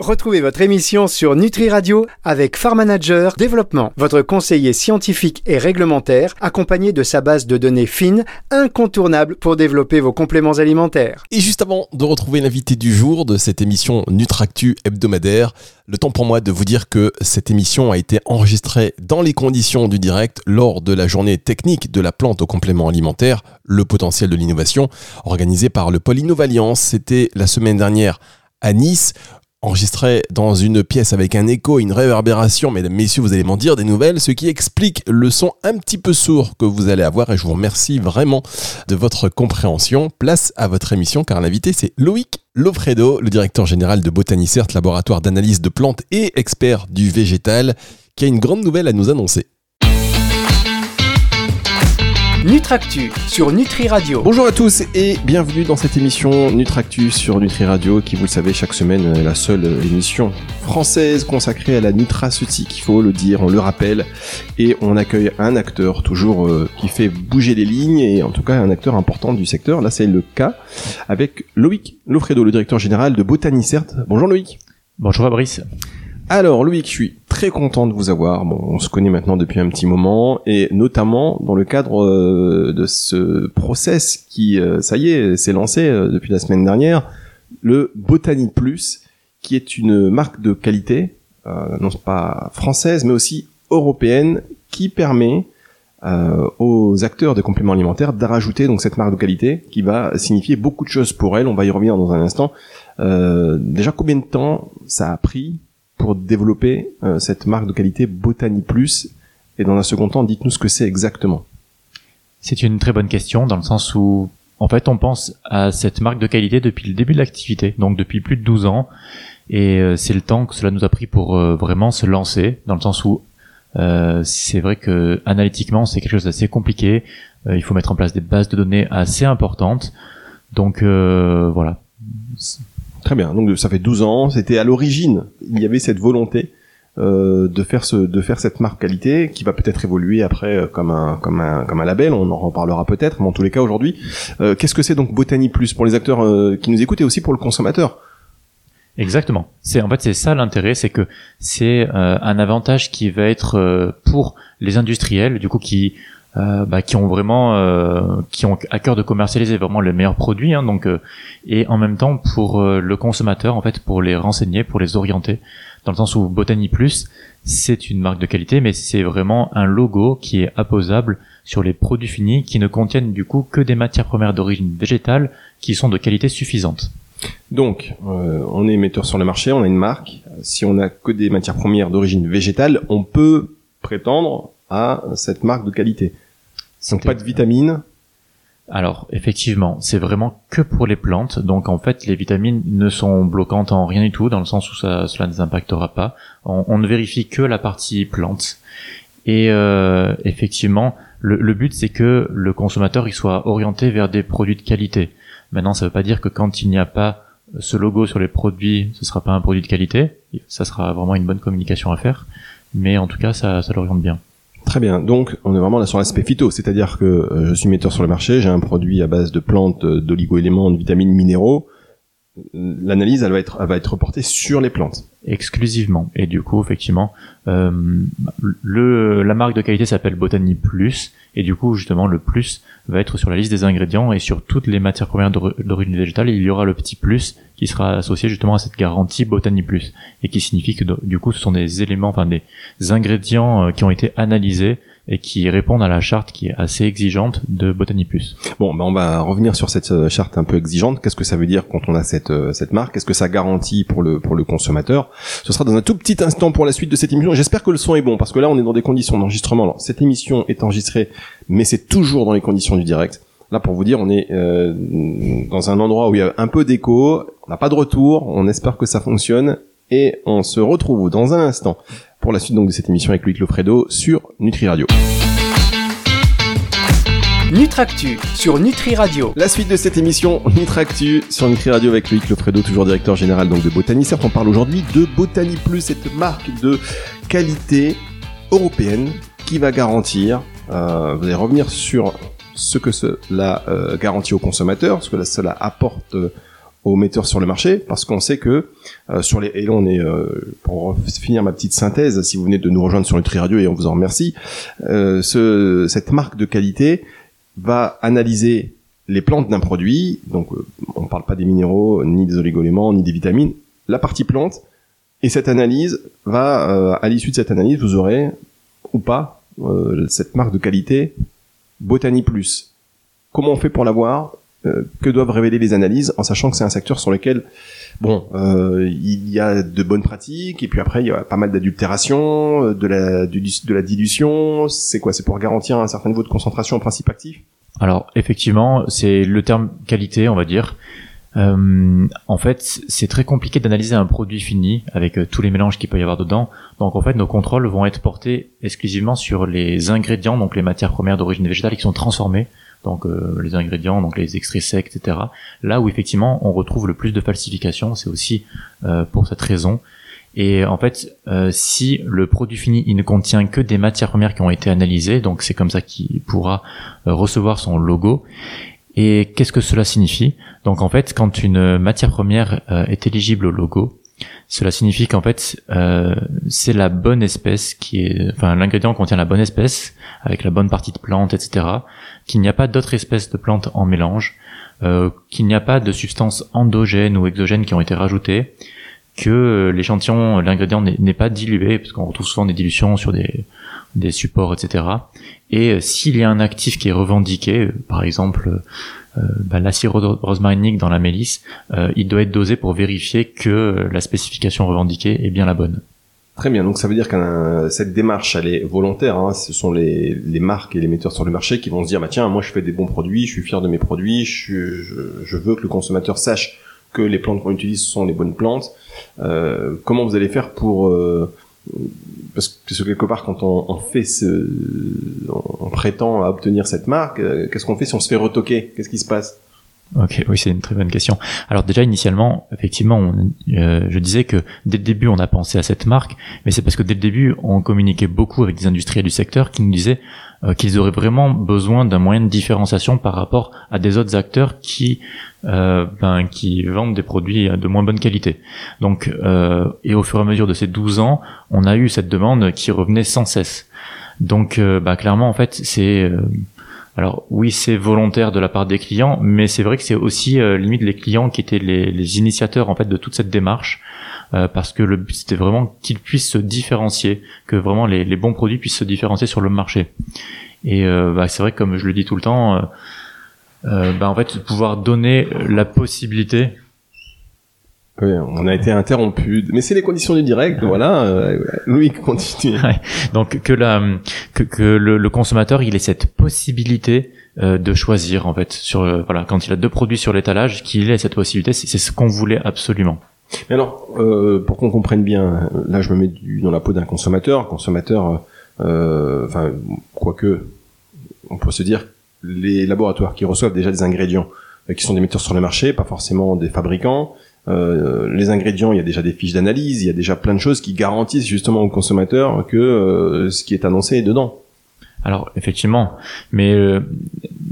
Retrouvez votre émission sur Nutri Radio avec Farm Manager Développement, votre conseiller scientifique et réglementaire, accompagné de sa base de données fines, incontournable pour développer vos compléments alimentaires. Et juste avant de retrouver l'invité du jour de cette émission Nutractu hebdomadaire, le temps pour moi de vous dire que cette émission a été enregistrée dans les conditions du direct lors de la journée technique de la plante aux compléments alimentaires, le potentiel de l'innovation, organisée par le Pôle. C'était la semaine dernière à Nice enregistré dans une pièce avec un écho, une réverbération, mesdames, messieurs, vous allez m'en dire des nouvelles, ce qui explique le son un petit peu sourd que vous allez avoir et je vous remercie vraiment de votre compréhension. Place à votre émission car l'invité c'est Loïc Lofredo, le directeur général de Botanicert, laboratoire d'analyse de plantes et expert du végétal, qui a une grande nouvelle à nous annoncer. Nutractu sur Nutri Radio. Bonjour à tous et bienvenue dans cette émission Nutractu sur Nutri Radio qui, vous le savez, chaque semaine est la seule émission française consacrée à la nutraceutique, il faut le dire, on le rappelle. Et on accueille un acteur toujours euh, qui fait bouger les lignes et en tout cas un acteur important du secteur. Là, c'est le cas avec Loïc Lofredo, le directeur général de Botanicert. Bonjour Loïc. Bonjour Fabrice. Alors Loïc, je suis très content de vous avoir. Bon, on se connaît maintenant depuis un petit moment et notamment dans le cadre euh, de ce process qui, euh, ça y est, s'est lancé euh, depuis la semaine dernière, le Botany Plus, qui est une marque de qualité, non pas française mais aussi européenne, qui permet aux acteurs de compléments alimentaires d'ajouter donc cette marque de qualité qui va signifier beaucoup de choses pour elles. On va y revenir dans un instant. déjà, combien de temps ça a pris pour développer euh, cette marque de qualité Botany Plus Et dans un second temps, dites-nous ce que c'est exactement. C'est une très bonne question dans le sens où, en fait, on pense à cette marque de qualité depuis le début de l'activité, donc depuis plus de 12 ans. Et euh, c'est le temps que cela nous a pris pour euh, vraiment se lancer, dans le sens où c'est vrai que analytiquement c'est quelque chose d'assez compliqué. il faut mettre en place des bases de données assez importantes. Donc voilà. Très bien. Donc ça fait 12 ans. C'était à l'origine, il y avait cette volonté euh, de faire ce, de faire cette marque qualité qui va peut-être évoluer après euh, comme un, comme un, comme un label. On en reparlera peut-être. Mais en tous les cas aujourd'hui, euh, qu'est-ce que c'est donc Botany Plus pour les acteurs qui nous écoutent et aussi pour le consommateur? Exactement. C'est en fait c'est ça l'intérêt, c'est que c'est un avantage qui va être pour les industriels, du coup qui euh, bah, qui ont vraiment euh, qui ont à cœur de commercialiser vraiment les meilleurs produits hein, donc euh, et en même temps pour le consommateur en fait pour les renseigner pour les orienter dans le sens où Botany Plus c'est une marque de qualité mais c'est vraiment un logo qui est apposable sur les produits finis qui ne contiennent du coup que des matières premières d'origine végétale qui sont de qualité suffisante. Donc, on est metteur sur le marché, on a une marque. Si on a que des matières premières d'origine végétale, on peut prétendre à cette marque de qualité. Donc pas de vitamines. Alors effectivement, c'est vraiment que pour les plantes. Donc en fait, les vitamines ne sont bloquantes en rien du tout, dans le sens où ça, cela ne les impactera pas. On, ne vérifie que la partie plante. Et euh, effectivement, le, but c'est que le consommateur il soit orienté vers des produits de qualité. Maintenant, ça ne veut pas dire que quand il n'y a pas ce logo sur les produits, ce sera pas un produit de qualité. Ça sera vraiment une bonne communication à faire. Mais en tout cas, ça, ça l'oriente bien. Très bien. Donc, on est vraiment là sur l'aspect phyto, c'est-à-dire que euh, je suis metteur sur le marché, j'ai un produit à base de plantes, euh, d'oligo-éléments, de vitamines, minéraux. L'analyse, elle va être, elle va être reportée sur les plantes. Exclusivement. Et du coup, effectivement, euh, le, la marque de qualité s'appelle Botany Plus, et du coup, justement, le plus va être sur la liste des ingrédients et sur toutes les matières premières d'origine végétale, il y aura le petit plus qui sera associé justement à cette garantie Botany Plus, et qui signifie que du coup, ce sont des éléments, enfin des ingrédients euh, qui ont été analysés et qui répondent à la charte qui est assez exigeante de Botany Plus. Bon, ben on va revenir sur cette euh, charte un peu exigeante. Qu'est-ce que ça veut dire quand on a cette euh, cette marque? Qu'est-ce que ça garantit pour le pour le consommateur? Ce sera dans un tout petit instant pour la suite de cette émission. J'espère que le son est bon parce que là on est dans des conditions d'enregistrement. cette émission est enregistrée, mais c'est toujours dans les conditions du direct. Là, pour vous dire, on est euh, dans un endroit où il y a un peu d'écho, on n'a pas de retour, on espère que ça fonctionne, et on se retrouve dans un instant pour la suite donc de cette émission avec Loïc Lofredo sur Nutri Radio. Nutractu sur Nutri Radio. La suite de cette émission Nutractu sur Nutri Radio avec Loïc Lofredo, toujours directeur général donc de Botany. Certes, on parle aujourd'hui de Botany Plus, cette marque de qualité européenne qui va garantir, euh, vous allez revenir sur ce que cela euh, garantit aux consommateurs, ce que cela apporte aux metteurs sur le marché parce qu'on sait que euh, sur les et là on est euh, pour finir ma petite synthèse si vous venez de nous rejoindre sur Nutri Radio et on vous en remercie euh, ce, cette marque de qualité va analyser les plantes d'un produit donc on parle pas des minéraux ni des oligoéléments ni des vitamines la partie plante et cette analyse va à l'issue de cette analyse vous aurez ou pas cette marque de qualité Botany Plus. Comment on fait pour l'avoir que doivent révéler les analyses en sachant que c'est un secteur sur lequel bon euh, il y a de bonnes pratiques et puis après il y a pas mal d'adultération euh, de la de la dilution. C'est quoi? C'est pour garantir un certain niveau de concentration en principe actif? Alors effectivement c'est le terme qualité on va dire. Euh, en fait, c'est très compliqué d'analyser un produit fini avec tous les mélanges qu'il peut y avoir dedans. Donc en fait, nos contrôles vont être portés exclusivement sur les ingrédients, donc les matières premières d'origine végétale qui sont transformées donc euh, les ingrédients, donc les extraits secs, etc. Là où effectivement on retrouve le plus de falsification, c'est aussi euh, pour cette raison. Et en fait, euh, si le produit fini il ne contient que des matières premières qui ont été analysées, donc c'est comme ça qu'il pourra recevoir son logo. Et qu'est-ce que cela signifie? Donc en fait, quand une matière première est éligible au logo, cela signifie qu'en fait, euh, c'est la bonne espèce qui est, enfin, l'ingrédient contient la bonne espèce avec la bonne partie de plante, etc. Qu'il n'y a pas d'autres espèces de plantes en mélange, euh, qu'il n'y a pas de substances endogènes ou exogènes qui ont été rajoutées, que l'échantillon, l'ingrédient n'est pas dilué, parce qu'on retrouve souvent des dilutions sur des, supports, etc. Et euh, s'il y a un actif qui est revendiqué, par exemple bah, l'acide rosmarinique dans la mélisse, euh, il doit être dosé pour vérifier que la spécification revendiquée est bien la bonne. Très bien, donc ça veut dire que cette démarche, elle est volontaire. Hein. Ce sont les, les, marques et les metteurs sur le marché qui vont se dire, bah tiens, moi je fais des bons produits, je suis fier de mes produits, je, je, je veux que le consommateur sache que les plantes qu'on utilise sont les bonnes plantes. Euh, comment vous allez faire pour euh, parce que quelque part quand on, fait ce on, prétend à obtenir cette marque euh, qu'est-ce qu'on fait si on se fait retoquer? Qu'est-ce qui se passe? Ok, oui, c'est une très bonne question. Alors déjà initialement, effectivement, on, euh, je disais que dès le début on a pensé à cette marque, mais c'est parce que dès le début on communiquait beaucoup avec des industriels du secteur qui nous disaient euh, qu'ils auraient vraiment besoin d'un moyen de différenciation par rapport à des autres acteurs qui euh, ben, qui vendent des produits de moins bonne qualité. Donc, euh, et au fur et à mesure de ces 12 ans, on a eu cette demande qui revenait sans cesse. Donc, euh, bah, clairement, en fait, c'est euh, alors oui, c'est volontaire de la part des clients, mais c'est vrai que c'est aussi limite les clients qui étaient les, initiateurs en fait de toute cette démarche. parce que le but c'était vraiment qu'ils puissent se différencier, que vraiment les, bons produits puissent se différencier sur le marché. Et bah, c'est vrai que comme je le dis tout le temps, euh, bah, en fait, pouvoir donner la possibilité. Oui, on a été interrompu, mais c'est les conditions du direct, voilà. Euh, Louis continue. Donc que la que, que le, le, consommateur il ait cette possibilité euh, de choisir en fait sur euh, voilà quand il a deux produits sur l'étalage qu'il ait cette possibilité, c'est ce qu'on voulait absolument. Mais alors, euh, pour qu'on comprenne bien, là je me mets dans la peau d'un consommateur, consommateur, euh, enfin quoique, on peut se dire les laboratoires qui reçoivent déjà des ingrédients qui sont des metteurs sur le marché, pas forcément des fabricants. Euh, les ingrédients, il y a déjà des fiches d'analyse, il y a déjà plein de choses qui garantissent justement aux consommateurs que euh, ce qui est annoncé est dedans. Alors effectivement, mais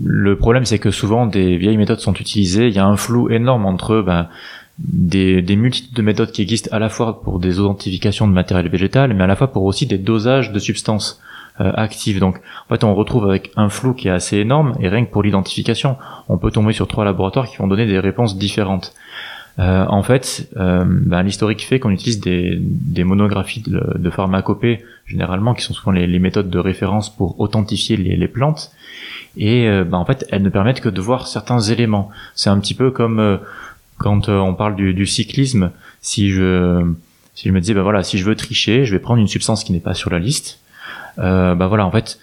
le problème c'est que souvent des vieilles méthodes sont utilisées. Il y a un flou énorme entre ben, des, des multitudes de méthodes qui existent à la fois pour des identifications de matériel végétal, mais à la fois pour aussi des dosages de substances. Euh, active. Donc en fait on retrouve avec un flou qui est assez énorme et rien que pour l'identification, on peut tomber sur trois laboratoires qui vont donner des réponses différentes. Euh, en fait, euh, ben, l'historique fait qu'on utilise des, des monographies de, de, pharmacopée, généralement, qui sont souvent les, les, méthodes de référence pour authentifier les, les plantes. Et euh, ben, en fait, elles ne permettent que de voir certains éléments. C'est un petit peu comme euh, quand on parle du, du, cyclisme. Si je, si je me disais, ben voilà, si je veux tricher, je vais prendre une substance qui n'est pas sur la liste euh, bah voilà, en fait,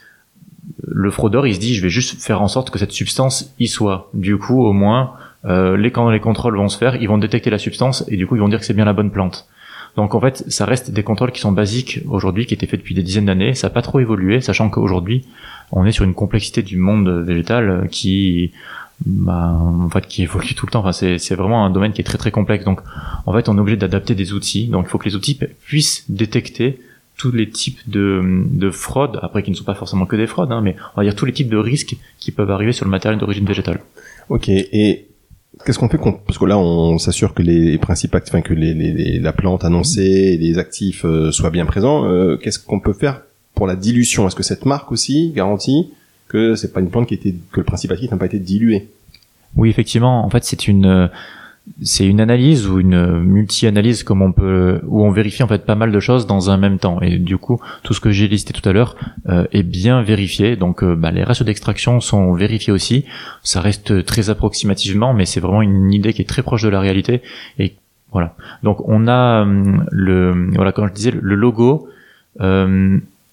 le fraudeur, il se dit, je vais juste faire en sorte que cette substance y soit. Du coup, au moins, euh, les, quand les contrôles vont se faire, ils vont détecter la substance et du coup, ils vont dire que c'est bien la bonne plante. Donc en fait, ça reste des contrôles qui sont basiques aujourd'hui, qui étaient faits depuis des dizaines d'années. Ça n'a pas trop évolué, sachant qu'aujourd'hui, on est sur une complexité du monde végétal qui, bah, en fait, qui évolue tout le temps. Enfin, c'est vraiment un domaine qui est très très complexe. Donc, en fait, on est obligé d'adapter des outils. Donc, il faut que les outils puissent détecter tous les types de, de fraudes, après qui ne sont pas forcément que des fraudes, hein, mais on va dire tous les types de risques qui peuvent arriver sur le matériel d'origine végétale. Ok, et Qu'est-ce qu'on fait parce que là on s'assure que les principes enfin que la plante annoncée, les actifs euh, soient bien présents. Euh, qu'est-ce qu'on peut faire pour la dilution? Est-ce que cette marque aussi garantit que c'est pas une plante qui était que le principe actif n'a pas été dilué? Oui, effectivement. En fait, c'est une c'est une analyse ou une multi-analyse comme on peut où on vérifie en fait pas mal de choses dans un même temps. Et du coup tout ce que j'ai listé tout à l'heure euh, est bien vérifié. Donc euh, bah, les ratios d'extraction sont vérifiés aussi. Ça reste très approximativement mais c'est vraiment une idée qui est très proche de la réalité. Et voilà. Donc on a euh, le voilà comme je disais le logo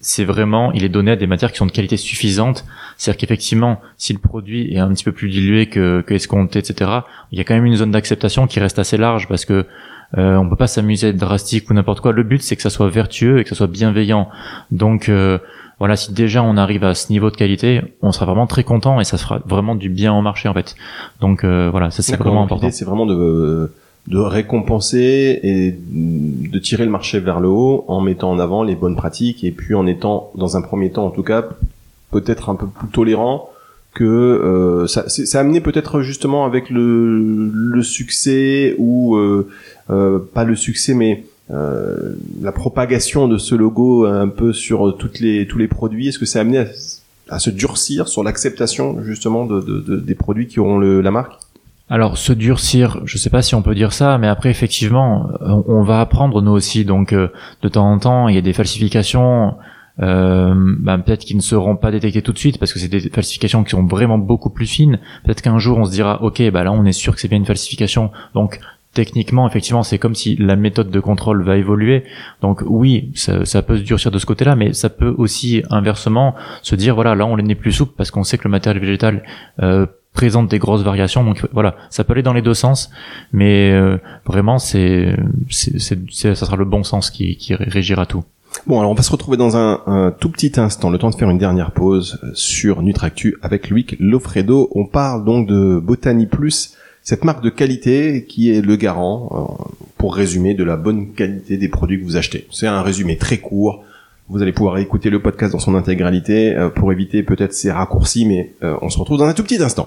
c'est vraiment, il est donné à des matières qui sont de qualité suffisante. C'est-à-dire qu'effectivement, si le produit est un petit peu plus dilué que, que escompté, etc., il y a quand même une zone d'acceptation qui reste assez large parce que euh, on peut pas s'amuser à être drastique ou n'importe quoi. Le but, c'est que ça soit vertueux et que ça soit bienveillant. Donc euh, voilà, si déjà on arrive à ce niveau de qualité, on sera vraiment très content et ça fera vraiment du bien au marché en fait. Donc euh, voilà, ça c'est vraiment important. C'est vraiment de de récompenser et de tirer le marché vers le haut en mettant en avant les bonnes pratiques et puis en étant dans un premier temps en tout cas peut-être un peu plus tolérant que euh, ça, a amené peut-être justement avec le, succès ou euh, euh, pas le succès mais euh, la propagation de ce logo un peu sur toutes les tous les produits. Est-ce que ça a amené à, se durcir sur l'acceptation justement de, de, des produits qui auront le, la marque? Alors se durcir, je sais pas si on peut dire ça, mais après effectivement, on, va apprendre nous aussi. Donc euh, de temps en temps, il y a des falsifications, euh, bah, peut-être qui ne seront pas détectées tout de suite parce que c'est des falsifications qui sont vraiment beaucoup plus fines. Peut-être qu'un jour on se dira, ok, bah là on est sûr que c'est bien une falsification. Donc techniquement, effectivement, c'est comme si la méthode de contrôle va évoluer. Donc oui, ça, ça peut se durcir de ce côté-là, mais ça peut aussi inversement se dire, voilà, là on n'est plus souple parce qu'on sait que le matériel végétal euh, présente des grosses variations. Donc voilà, ça peut aller dans les deux sens, mais euh, vraiment, c'est, c'est, ça sera le bon sens qui, qui régira tout. Bon, alors on va se retrouver dans un, tout petit instant, le temps de faire une dernière pause euh, sur Nutractu avec Luc Lofredo. On parle donc de Botany Plus, cette marque de qualité qui est le garant, euh, pour résumer, de la bonne qualité des produits que vous achetez. C'est un résumé très court. Vous allez pouvoir écouter le podcast dans son intégralité euh, pour éviter peut-être ces raccourcis, mais euh, on se retrouve dans un tout petit instant.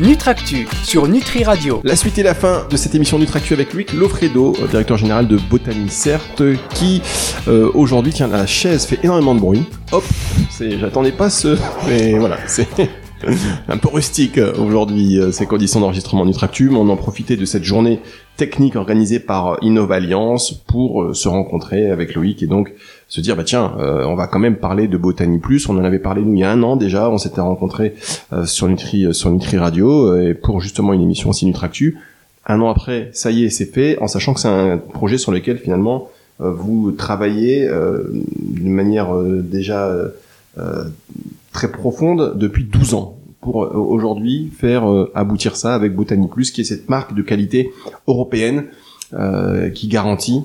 Nutractu sur Nutri Radio. La suite et la fin de cette émission Nutractu avec Luc Lofredo, euh, directeur général de Botany Certes, qui aujourd'hui tient la chaise, fait énormément de bruit. Hop, c'est, j'attendais pas ce, mais voilà, c'est un peu rustique aujourd'hui ces conditions d'enregistrement Nutractu, mais on en profitait de cette journée technique organisée par euh, Innova Alliance pour euh, se rencontrer avec Loïc et donc se dire bah tiens euh, on va quand même parler de Botany Plus. On en avait parlé nous il y a un an déjà on s'était rencontrés sur Nutri sur Nutri Radio et pour justement une émission aussi Nutractu un an après ça y est c'est fait en sachant que c'est un projet sur lequel finalement vous travaillez d'une manière déjà très profonde depuis 12 ans pour euh, aujourd'hui faire euh, aboutir ça avec Botany Plus, qui est cette marque de qualité européenne euh, qui garantit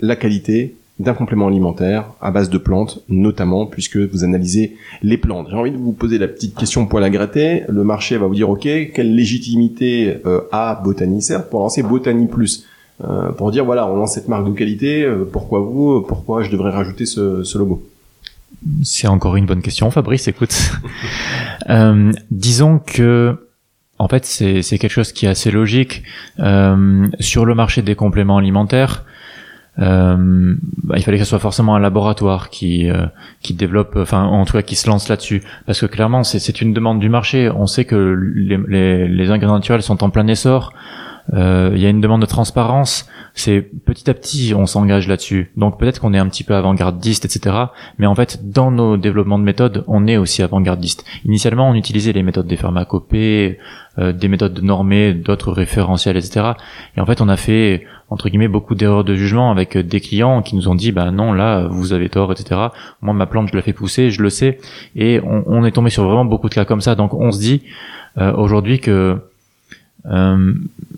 la qualité d'un complément alimentaire à base de plantes, notamment puisque vous analysez les plantes. J'ai envie de vous poser la petite question poil à gratter. Le marché va vous dire, ok, quelle légitimité a Botany? Certes pour lancer Botany Plus Pour dire, voilà, on lance cette marque de qualité, pourquoi vous Pourquoi je devrais rajouter ce logo? C'est encore une bonne question, Fabrice. Écoute, euh, disons que en fait c'est quelque chose qui est assez logique euh, sur le marché des compléments alimentaires. Euh, bah, il fallait que ce soit forcément un laboratoire qui qui développe, enfin en tout cas qui se lance là-dessus, parce que clairement c'est une demande du marché. On sait que les, les, les ingrédients naturels sont en plein essor. Il y a une demande de transparence c'est petit à petit on s'engage là-dessus. Donc peut-être qu'on est un petit peu avant-gardiste, etc. Mais en fait, dans nos développements de méthodes, on est aussi avant-gardiste. Initialement, on utilisait les méthodes des pharmacopées, euh, des méthodes normées, d'autres référentiels, etc. Et en fait, on a fait entre guillemets beaucoup d'erreurs de jugement avec des clients qui nous ont dit bah non là vous avez tort etc moi ma plante je la fais pousser je le sais et on, est tombé sur vraiment beaucoup de cas comme ça donc on se dit euh, aujourd'hui que euh,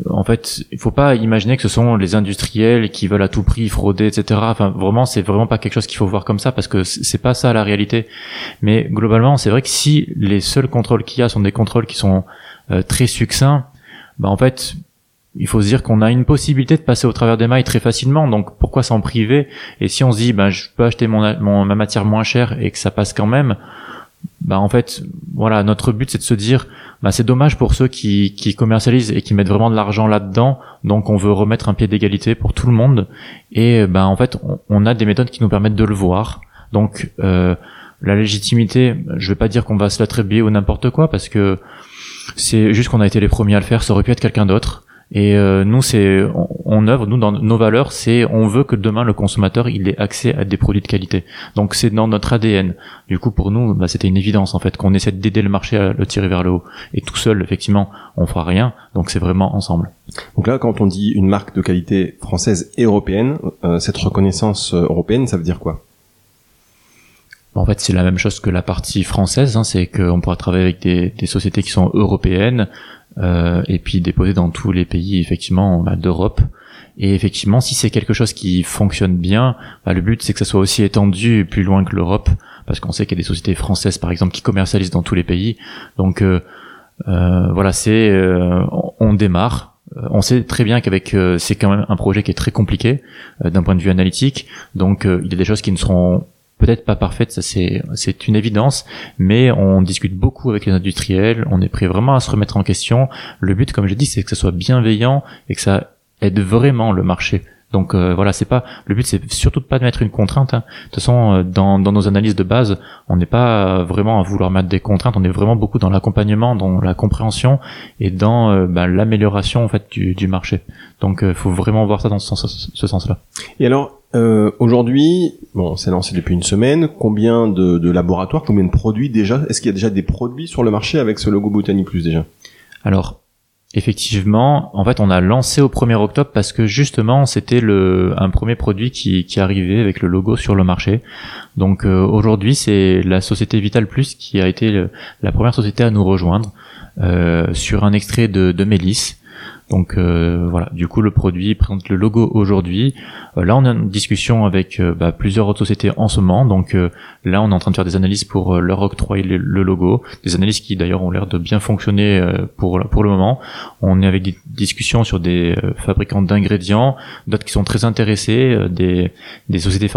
en fait, il faut pas imaginer que ce sont les industriels qui veulent à tout prix frauder, etc. Enfin, vraiment, c'est vraiment pas quelque chose qu'il faut voir comme ça parce que c'est pas ça la réalité. Mais globalement, c'est vrai que si les seuls contrôles qu'il y a sont des contrôles qui sont euh, très succincts, bah en fait, il faut se dire qu'on a une possibilité de passer au travers des mailles très facilement. Donc pourquoi s'en priver? Et si on se dit, ben je peux acheter mon, ma matière moins chère et que ça passe quand même, bah en fait, voilà, notre but c'est de se dire, bah c'est dommage pour ceux qui, qui commercialisent et qui mettent vraiment de l'argent là-dedans, donc on veut remettre un pied d'égalité pour tout le monde, et bah en fait, on, a des méthodes qui nous permettent de le voir. Donc euh, la légitimité, je vais pas dire qu'on va se l'attribuer ou n'importe quoi, parce que c'est juste qu'on a été les premiers à le faire, ça aurait pu être quelqu'un d'autre. Et euh, nous, c'est on, œuvre, nous dans nos valeurs, c'est on veut que demain le consommateur il ait accès à des produits de qualité. Donc c'est dans notre ADN. Du coup, pour nous, bah, c'était une évidence en fait qu'on essaie d'aider le marché à le tirer vers le haut. Et tout seul, effectivement, on fera rien. Donc c'est vraiment ensemble. Donc là, quand on dit une marque de qualité française et européenne, euh, cette reconnaissance euh, européenne, ça veut dire quoi? En fait, c'est la même chose que la partie française, hein, c'est qu'on pourra travailler avec des, des, sociétés qui sont européennes, et puis déposer dans tous les pays effectivement d'Europe. Et effectivement, si c'est quelque chose qui fonctionne bien, bah, le but c'est que ça soit aussi étendu plus loin que l'Europe, parce qu'on sait qu'il y a des sociétés françaises par exemple qui commercialisent dans tous les pays. Donc euh, euh, voilà, c'est euh, on démarre. Euh, on sait très bien qu'avec c'est quand même un projet qui est très compliqué d'un point de vue analytique, donc il y a des choses qui ne seront peut-être pas parfaite, ça c'est c'est une évidence, mais on discute beaucoup avec les industriels, on est prêt vraiment à se remettre en question. Le but, comme j'ai dit, c'est que ça soit bienveillant et que ça aide vraiment le marché. Donc euh, voilà, c'est pas le but, c'est surtout de pas mettre une contrainte. Hein. De toute façon, euh, dans, dans nos analyses de base, on n'est pas vraiment à vouloir mettre des contraintes. On est vraiment beaucoup dans l'accompagnement, dans la compréhension et dans euh, bah, l'amélioration en fait du, du marché. Donc, il faut vraiment voir ça dans ce, sens, ce sens-là. Et alors, euh, aujourd'hui, bon, c'est lancé depuis une semaine. Combien de, laboratoires, combien de produits déjà Est-ce qu'il y a déjà des produits sur le marché avec ce logo Botany Plus déjà? Alors, effectivement, en fait, on a lancé au 1er octobre parce que justement, c'était le un premier produit qui, qui arrivait avec le logo sur le marché. Donc euh, aujourd'hui, c'est la société Vital Plus qui a été la première société à nous rejoindre euh, sur un extrait de, de Mélis. Donc euh, voilà, du coup le produit présente le logo aujourd'hui. Euh, là on a une discussion avec euh, bah, plusieurs autres sociétés en ce moment. Donc là on est en train de faire des analyses pour leur octroyer le, logo, des analyses qui d'ailleurs ont l'air de bien fonctionner pour pour le moment. On est avec des discussions sur des fabricants d'ingrédients, d'autres qui sont très intéressés, des des sociétés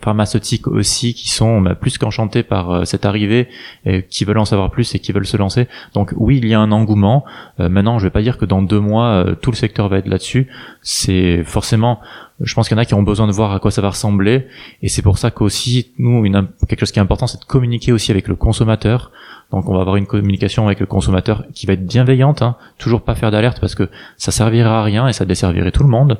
pharmaceutiques aussi qui sont bah, plus qu'enchantés par cette arrivée, et qui veulent en savoir plus et qui veulent se lancer. Donc oui il y a un engouement. maintenant je vais pas dire que dans deux euh, tout le secteur va être là-dessus. C'est forcément, je pense qu'il y en a qui ont besoin de voir à quoi ça va ressembler, et c'est pour ça qu'aussi nous, quelque chose qui est important, c'est de communiquer aussi avec le consommateur. Donc on va avoir une communication avec le consommateur qui va être bienveillante, hein. toujours pas faire d'alerte parce que ça servira à rien et ça desservirait tout le monde.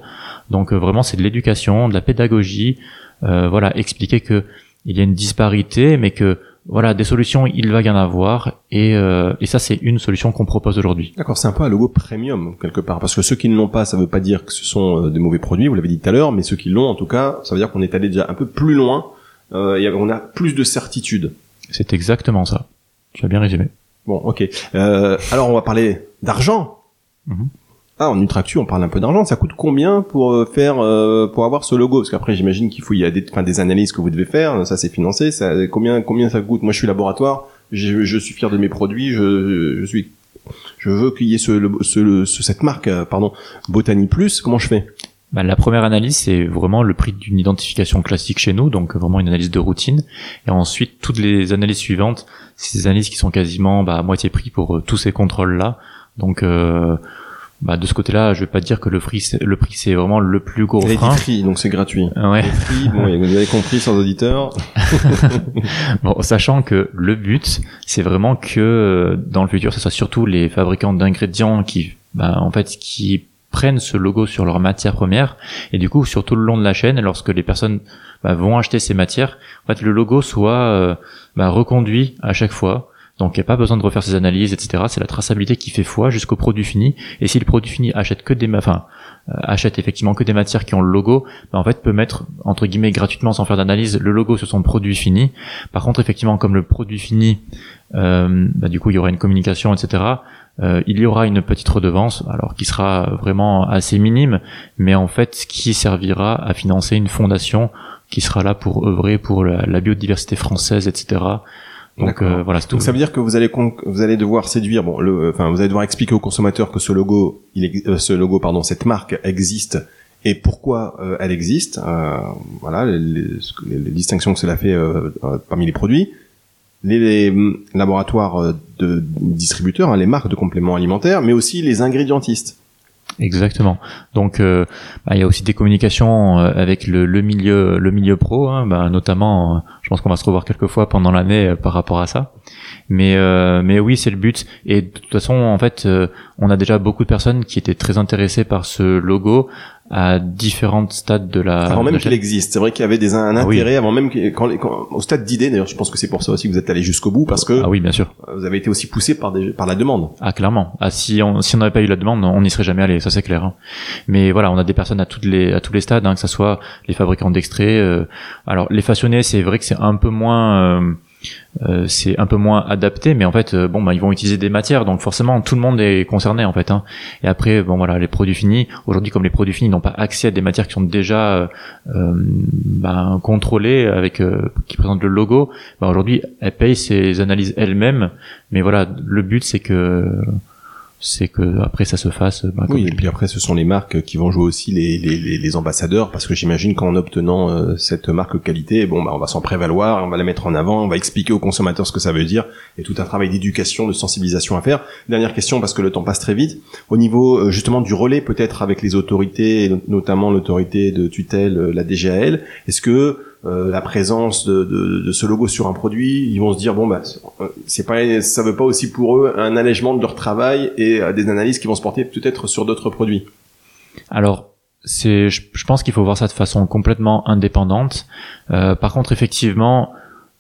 Donc euh, vraiment c'est de l'éducation, de la pédagogie, euh, voilà, expliquer que il y a une disparité, mais que voilà, des solutions, il va y en avoir, et, euh, et ça, c'est une solution qu'on propose aujourd'hui. D'accord, c'est un peu un logo premium quelque part, parce que ceux qui ne l'ont pas, ça veut pas dire que ce sont euh, des mauvais produits, vous l'avez dit tout à l'heure, mais ceux qui l'ont, en tout cas, ça veut dire qu'on est allé déjà un peu plus loin, euh, et on a plus de certitude. C'est exactement ça. Tu as bien résumé. Bon, ok. Euh, alors, on va parler d'argent. Mhm. Ah, en Nutractu, on parle un peu d'argent. Ça coûte combien pour euh, faire, euh, pour avoir ce logo? Parce qu'après, j'imagine qu'il faut, il y a des, enfin, des analyses que vous devez faire. Ça, c'est financé. Ça, combien, combien ça coûte? Moi, je suis laboratoire. Je, je suis fier de mes produits. Je, je suis, je veux qu'il y ait ce, ce, ce, cette marque, euh, pardon, Botany Plus. Comment je fais? Bah, la première analyse, c'est vraiment le prix d'une identification classique chez nous, donc vraiment une analyse de routine. Et ensuite, toutes les analyses suivantes, c'est des analyses qui sont quasiment bah, à moitié prix pour tous ces contrôles-là. Donc, euh, bah de ce côté-là, je vais pas dire que le prix, le prix c'est vraiment le plus gros frein. free, donc c'est gratuit. Ouais. Free, bon, vous avez compris sans auditeur. bon, sachant que le but, c'est vraiment que euh, dans le futur, ce soit surtout les fabricants d'ingrédients qui, bah, en fait, qui prennent ce logo sur leur matière première et du coup sur tout le long de la chaîne lorsque les personnes bah, vont acheter ces matières en fait le logo soit euh, bah, reconduit à chaque fois donc il n'y a pas besoin de refaire ses analyses, etc. C'est la traçabilité qui fait foi jusqu'au produit fini. Et si le produit fini achète que des, enfin, euh, achète effectivement que des matières qui ont le logo, bah, en fait peut mettre entre guillemets gratuitement sans faire d'analyse le logo sur son produit fini. Par contre effectivement comme le produit fini, euh, bah, du coup il y aura une communication, etc. Euh, il y aura une petite redevance, alors qui sera vraiment assez minime, mais en fait qui servira à financer une fondation qui sera là pour œuvrer pour la biodiversité française, etc. Donc euh, voilà, Donc ça veut dire que vous allez vous allez devoir séduire bon le enfin vous allez devoir expliquer aux consommateurs que ce logo il euh, ce logo pardon cette marque existe et pourquoi euh, elle existe voilà les, les, distinctions que cela fait parmi les produits. Les, laboratoires de distributeurs, hein, les marques de compléments alimentaires, mais aussi les ingrédientistes. Exactement. Donc, euh, bah, il y a aussi des communications euh, avec le, le milieu, le milieu pro, hein, bah, notamment. Euh, je pense qu'on va se revoir quelques fois pendant l'année par rapport à ça. Mais, mais oui, c'est le but. Et de toute façon, en fait, on a déjà beaucoup de personnes qui étaient très intéressées par ce logo à différentes stades de la. Avant même qu'il existe, c'est vrai qu'il y avait des un ah intérêt avant même quand, quand au stade d'idée. D'ailleurs, je pense que c'est pour ça aussi que vous êtes allé jusqu'au bout parce que. Ah oui, bien sûr. Vous avez été aussi poussé par des, par la demande. Ah clairement. Ah si on si on n'avait pas eu la demande, on n'y serait jamais allé, ça c'est clair. Hein. Mais voilà, on a des personnes à toutes les à tous les stades, hein, que ça soit les fabricants d'extraits. Euh, alors les façonnés, c'est vrai que c'est un peu moins. Euh, euh, c'est un peu moins adapté, mais en fait, euh, bon, bah, ils vont utiliser des matières, donc forcément, tout le monde est concerné en fait. Hein. Et après, bon voilà, les produits finis. Aujourd'hui, comme les produits finis n'ont pas accès à des matières qui sont déjà euh, bah, contrôlées, avec qui présentent le logo, bah, aujourd'hui, elles payent ces analyses elles-mêmes. Mais voilà, le but, c'est que c'est que après ça se fasse. Bah, oui, et puis après ce sont les marques qui vont jouer aussi les, les, les ambassadeurs parce que j'imagine qu'en obtenant euh, cette marque qualité, bon bah on va s'en prévaloir, on va la mettre en avant, on va expliquer aux consommateurs ce que ça veut dire et tout un travail d'éducation, de sensibilisation à faire. Dernière question parce que le temps passe très vite. Au niveau euh, justement du relais peut-être avec les autorités, notamment l'autorité de tutelle, euh, la DGAL, est-ce que euh, la présence de, de, de, ce logo sur un produit, ils vont se dire bon bah c'est pas ça veut pas aussi pour eux un allègement de leur travail et euh, des analyses qui vont se porter peut-être sur d'autres produits. Alors c'est je, pense qu'il faut voir ça de façon complètement indépendante. Euh, par contre effectivement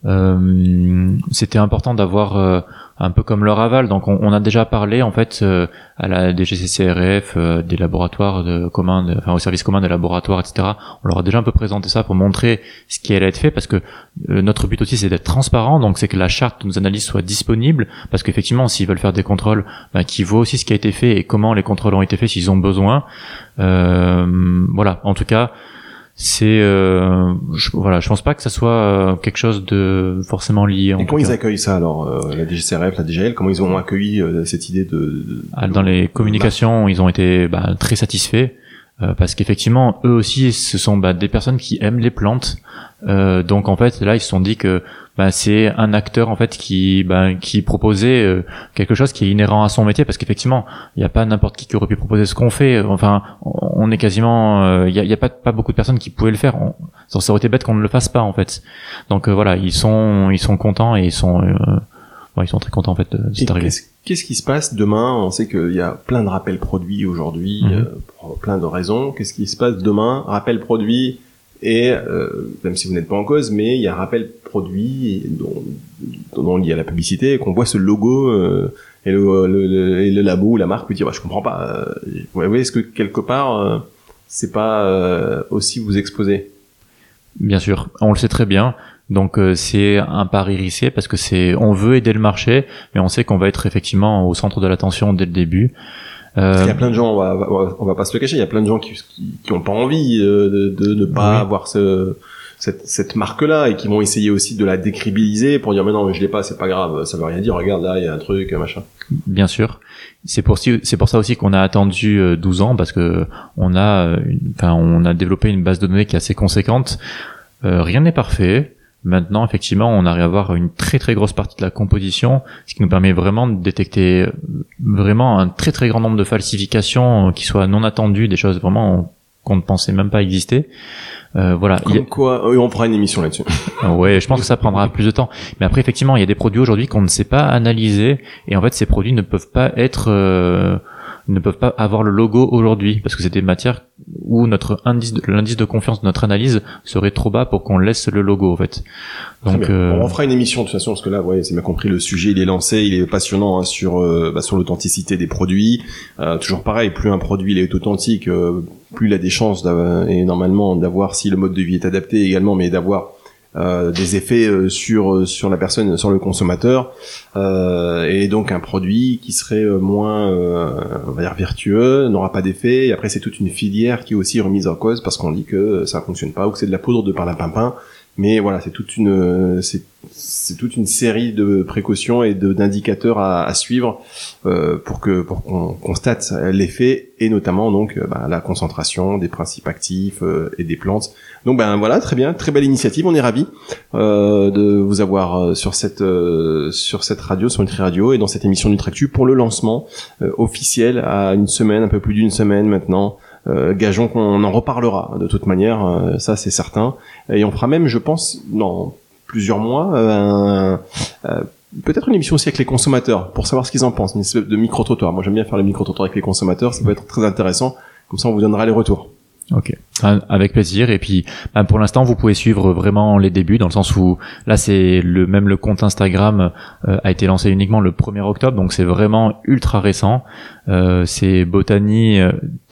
euh, c'était important d'avoir euh, un peu comme leur aval. Donc on, a déjà parlé en fait euh, à la DGCCRF des laboratoires de commun, enfin au service commun des laboratoires, etc. On leur a déjà un peu présenté ça pour montrer ce qui allait être fait parce que notre but aussi c'est d'être transparent. Donc c'est que la charte de nos analyses soit disponible parce qu'effectivement s'ils veulent faire des contrôles, ben, qu'ils voient aussi ce qui a été fait et comment les contrôles ont été faits s'ils ont besoin. voilà. En tout cas c'est euh, je, voilà je pense pas que ça soit euh, quelque chose de forcément lié et comment ils accueillent ça alors euh, la DGCRF la DGL comment ils ont accueilli euh, cette idée de, ah, dans les communications ils ont été bah, très satisfaits parce qu'effectivement eux aussi ce sont bah, des personnes qui aiment les plantes. Donc en fait là ils se sont dit que bah, c'est un acteur en fait qui bah, qui proposait euh, quelque chose qui est inhérent à son métier parce qu'effectivement il n'y a pas n'importe qui qui aurait pu proposer ce qu'on fait. Enfin on est quasiment euh, il n'y a, pas pas beaucoup de personnes qui pouvaient le faire. On, ça aurait été bête qu'on ne le fasse pas en fait. Donc euh, voilà ils sont ils sont contents et ils sont ils sont très contents en fait de cette arrivée. Qu'est-ce qui se passe demain? On sait qu'il y a plein de rappels produits aujourd'hui, mhm. pour plein de raisons. Qu'est-ce qui se passe demain? Rappel produit, et euh, même si vous n'êtes pas en cause, mais il y a un rappel produit dont, dont il y a la publicité, qu'on voit ce logo euh, et, le, le, et, le, labo ou la marque peut dire bah, je comprends pas. Euh, ouais, est-ce que quelque part euh, c'est pas euh, aussi vous exposer? Bien sûr, on le sait très bien. Donc c'est un pari risqué parce que c'est on veut aider le marché, mais on sait qu'on va être effectivement au centre de l'attention dès le début. Euh... Il y a plein de gens, on va, on va pas se le cacher, il y a plein de gens qui, qui, ont pas envie euh, de, de ne pas avoir ce, cette, cette marque-là et qui vont essayer aussi de la décribiliser pour dire mais non, je l'ai pas, c'est pas grave, ça veut rien dire, regarde là, il y a un truc, machin. Bien sûr. C'est pour, c'est pour ça aussi qu'on a attendu 12 euh, ans parce que on a, enfin, on a développé une base de données qui est assez conséquente. Euh, rien n'est parfait. Maintenant, effectivement, on arrive à avoir une très très grosse partie de la composition, ce qui nous permet vraiment de détecter vraiment un très très grand nombre de falsifications qui soient non attendues, des choses vraiment qu'on ne pensait même pas exister. Euh, voilà. Comme quoi, on fera une émission là-dessus. ouais, je pense que ça prendra plus de temps. Mais après, effectivement, il y a des produits aujourd'hui qu'on ne sait pas analyser, et en fait, ces produits ne peuvent pas être euh, ne peuvent pas avoir le logo aujourd'hui parce que c'est des matières où notre indice l'indice de confiance de notre analyse serait trop bas pour qu'on laisse le logo en fait. Donc euh... on fera une émission de toute façon parce que là ouais c'est bien compris le sujet il est lancé il est passionnant hein, sur euh, bah, sur l'authenticité des produits euh, toujours pareil plus un produit il est authentique euh, plus il a des chances et normalement d'avoir si le mode de vie est adapté également mais d'avoir euh, des effets euh, sur euh, sur la personne, sur le consommateur, et donc un produit qui serait moins, on va dire vertueux, n'aura pas d'effet. Et après, c'est toute une filière qui est aussi remise en cause parce qu'on dit que ça fonctionne pas ou que c'est de la poudre de la pimpin Mais voilà, c'est toute une, c'est c'est toute une série de précautions et d'indicateurs à, à, suivre euh, pour que pour qu'on constate l'effet et notamment donc euh, bah, la concentration des principes actifs euh, et des plantes. Donc ben voilà, très bien, très belle initiative. On est ravi euh, de vous avoir sur cette sur cette radio, sur Nutri Radio et dans cette émission Nutractu pour le lancement officiel à une semaine, un peu plus d'une semaine maintenant. Euh, gageons qu'on en reparlera de toute manière, ça c'est certain. Et on fera même, je pense, non, plusieurs mois, euh, euh, peut-être une émission aussi avec les consommateurs pour savoir ce qu'ils en pensent, une espèce de micro-trottoir. Moi j'aime bien faire le micro-trottoir avec les consommateurs, ça peut être très intéressant, comme ça on vous donnera les retours. Ok, avec plaisir. Et puis, bah, pour l'instant, vous pouvez suivre vraiment les débuts, dans le sens où là, c'est le même le compte Instagram euh, a été lancé uniquement le 1er octobre, donc c'est vraiment ultra récent. c'est botany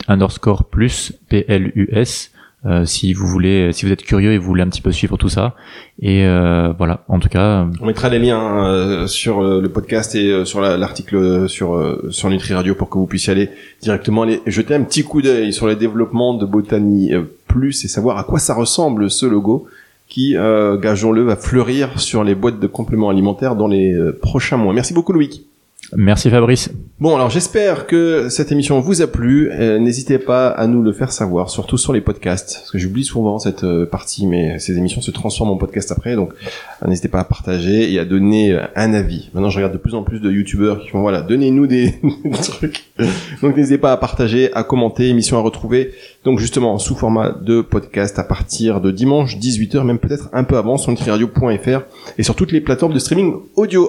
underscore plus P L U S euh, si vous voulez, si vous êtes curieux et vous voulez un petit peu suivre tout ça. Et euh, voilà, en tout cas. On mettra les liens euh, sur le podcast et sur l'article sur sur Nutri Radio pour que vous puissiez aller directement aller jeter un petit coup d'œil sur les développements de Botany Plus et savoir à quoi ça ressemble ce logo qui, gageons-le, va fleurir sur les boîtes de compléments alimentaires dans les prochains mois. Merci beaucoup Loïc. Merci Fabrice. Bon, alors j'espère que cette émission vous a plu. Euh, n'hésitez pas à nous le faire savoir, surtout sur les podcasts, parce que j'oublie souvent cette euh, partie, mais ces émissions se transforment en podcast après, donc euh, n'hésitez pas à partager et à donner un avis. Maintenant, je regarde de plus en plus de youtubeurs qui font, voilà, donnez-nous des, trucs. Donc n'hésitez pas à partager, à commenter, émission à retrouver. Donc justement, sous format de podcast à partir de dimanche 18h, même peut-être un peu avant, sur nutriradio.fr et sur toutes les plateformes de streaming audio.